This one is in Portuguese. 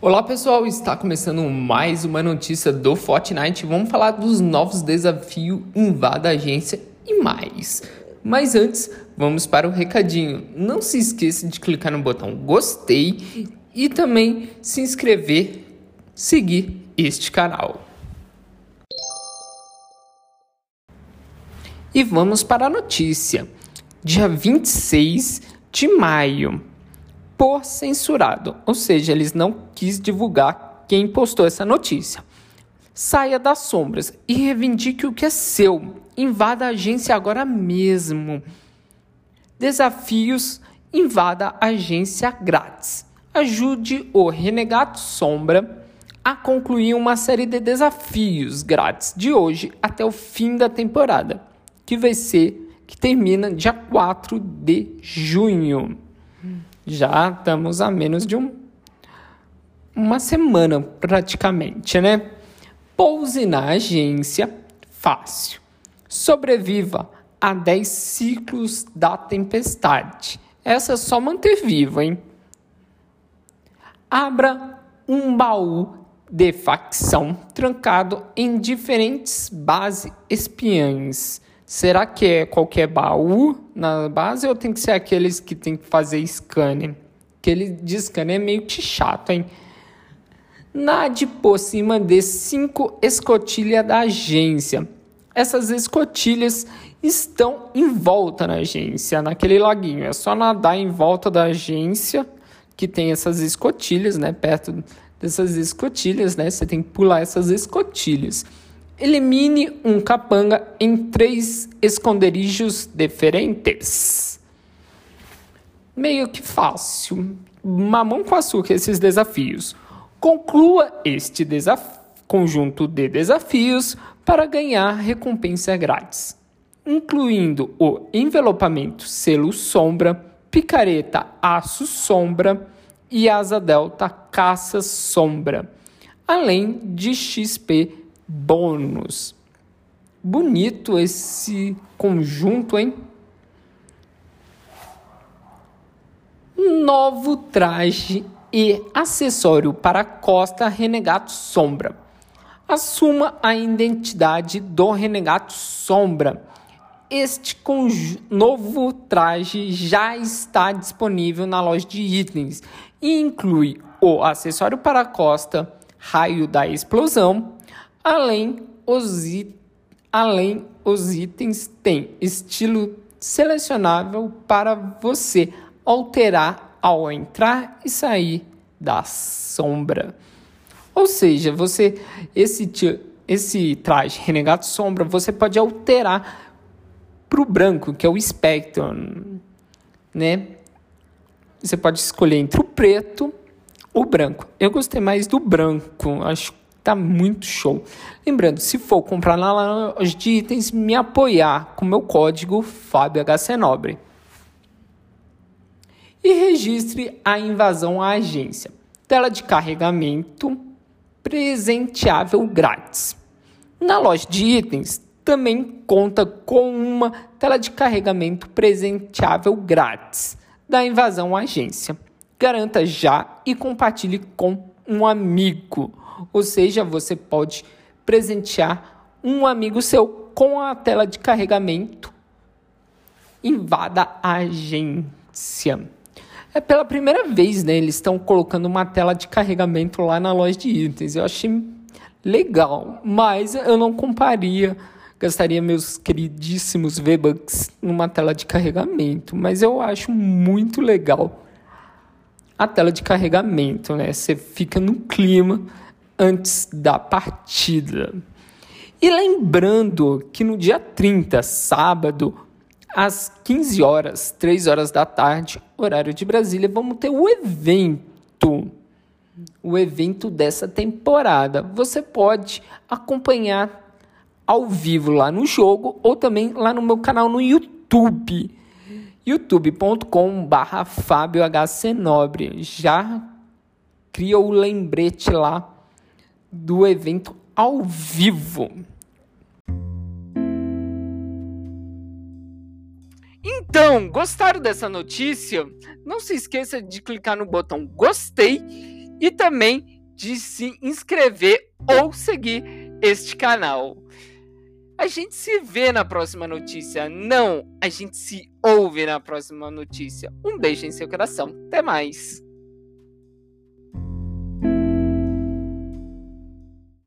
Olá pessoal, está começando mais uma notícia do Fortnite. Vamos falar dos novos desafios Invada Agência e mais. Mas antes, vamos para o recadinho. Não se esqueça de clicar no botão gostei e também se inscrever, seguir este canal. E vamos para a notícia. Dia 26 de maio por censurado, ou seja, eles não quis divulgar quem postou essa notícia. Saia das sombras e reivindique o que é seu. Invada a agência agora mesmo. Desafios: invada a agência grátis. Ajude o Renegado Sombra a concluir uma série de desafios grátis de hoje até o fim da temporada, que vai ser que termina dia 4 de junho. Já estamos a menos de um, uma semana praticamente, né? Pouse na agência fácil. Sobreviva a 10 ciclos da tempestade. Essa é só manter vivo, hein? Abra um baú de facção trancado em diferentes bases espiãs. Será que é qualquer baú na base ou tem que ser aqueles que tem que fazer scanner? Aquele de scanner é meio que chato, hein? Nade por cima de cinco escotilhas da agência. Essas escotilhas estão em volta na agência, naquele laguinho. É só nadar em volta da agência que tem essas escotilhas, né? Perto dessas escotilhas, né? Você tem que pular essas escotilhas. Elimine um capanga em três esconderijos diferentes. Meio que fácil. Mamão com açúcar esses desafios. Conclua este desaf conjunto de desafios para ganhar recompensa grátis, incluindo o envelopamento selo sombra, picareta aço sombra e asa delta caça sombra, além de XP bônus. Bonito esse conjunto, hein? Novo traje e acessório para Costa Renegato Sombra. Assuma a identidade do Renegato Sombra. Este novo traje já está disponível na loja de itens e inclui o acessório para Costa, raio da explosão, Além os, além, os itens têm estilo selecionável para você alterar ao entrar e sair da sombra. Ou seja, você esse esse traje renegado sombra você pode alterar para o branco, que é o Spectrum, né? Você pode escolher entre o preto ou o branco. Eu gostei mais do branco, acho Tá muito show. Lembrando, se for comprar na loja de itens, me apoiar com meu código FábioHCNobre. E registre a invasão à agência. Tela de carregamento presenteável grátis. Na loja de itens, também conta com uma tela de carregamento presenteável grátis da invasão à agência. Garanta já e compartilhe com um amigo ou seja, você pode presentear um amigo seu com a tela de carregamento. Invada a agência. É pela primeira vez, né? Eles estão colocando uma tela de carregamento lá na loja de itens. Eu achei legal, mas eu não comparia, gastaria meus queridíssimos V-Bucks numa tela de carregamento. Mas eu acho muito legal a tela de carregamento, né? Você fica no clima antes da partida. E lembrando que no dia 30, sábado, às 15 horas, 3 horas da tarde, horário de Brasília, vamos ter o evento. O evento dessa temporada. Você pode acompanhar ao vivo lá no jogo ou também lá no meu canal no YouTube. youtube.com/barra Fábio Nobre. Já cria o lembrete lá do evento ao vivo. Então, gostaram dessa notícia? Não se esqueça de clicar no botão gostei e também de se inscrever ou seguir este canal. A gente se vê na próxima notícia. Não, a gente se ouve na próxima notícia. Um beijo em seu coração. Até mais.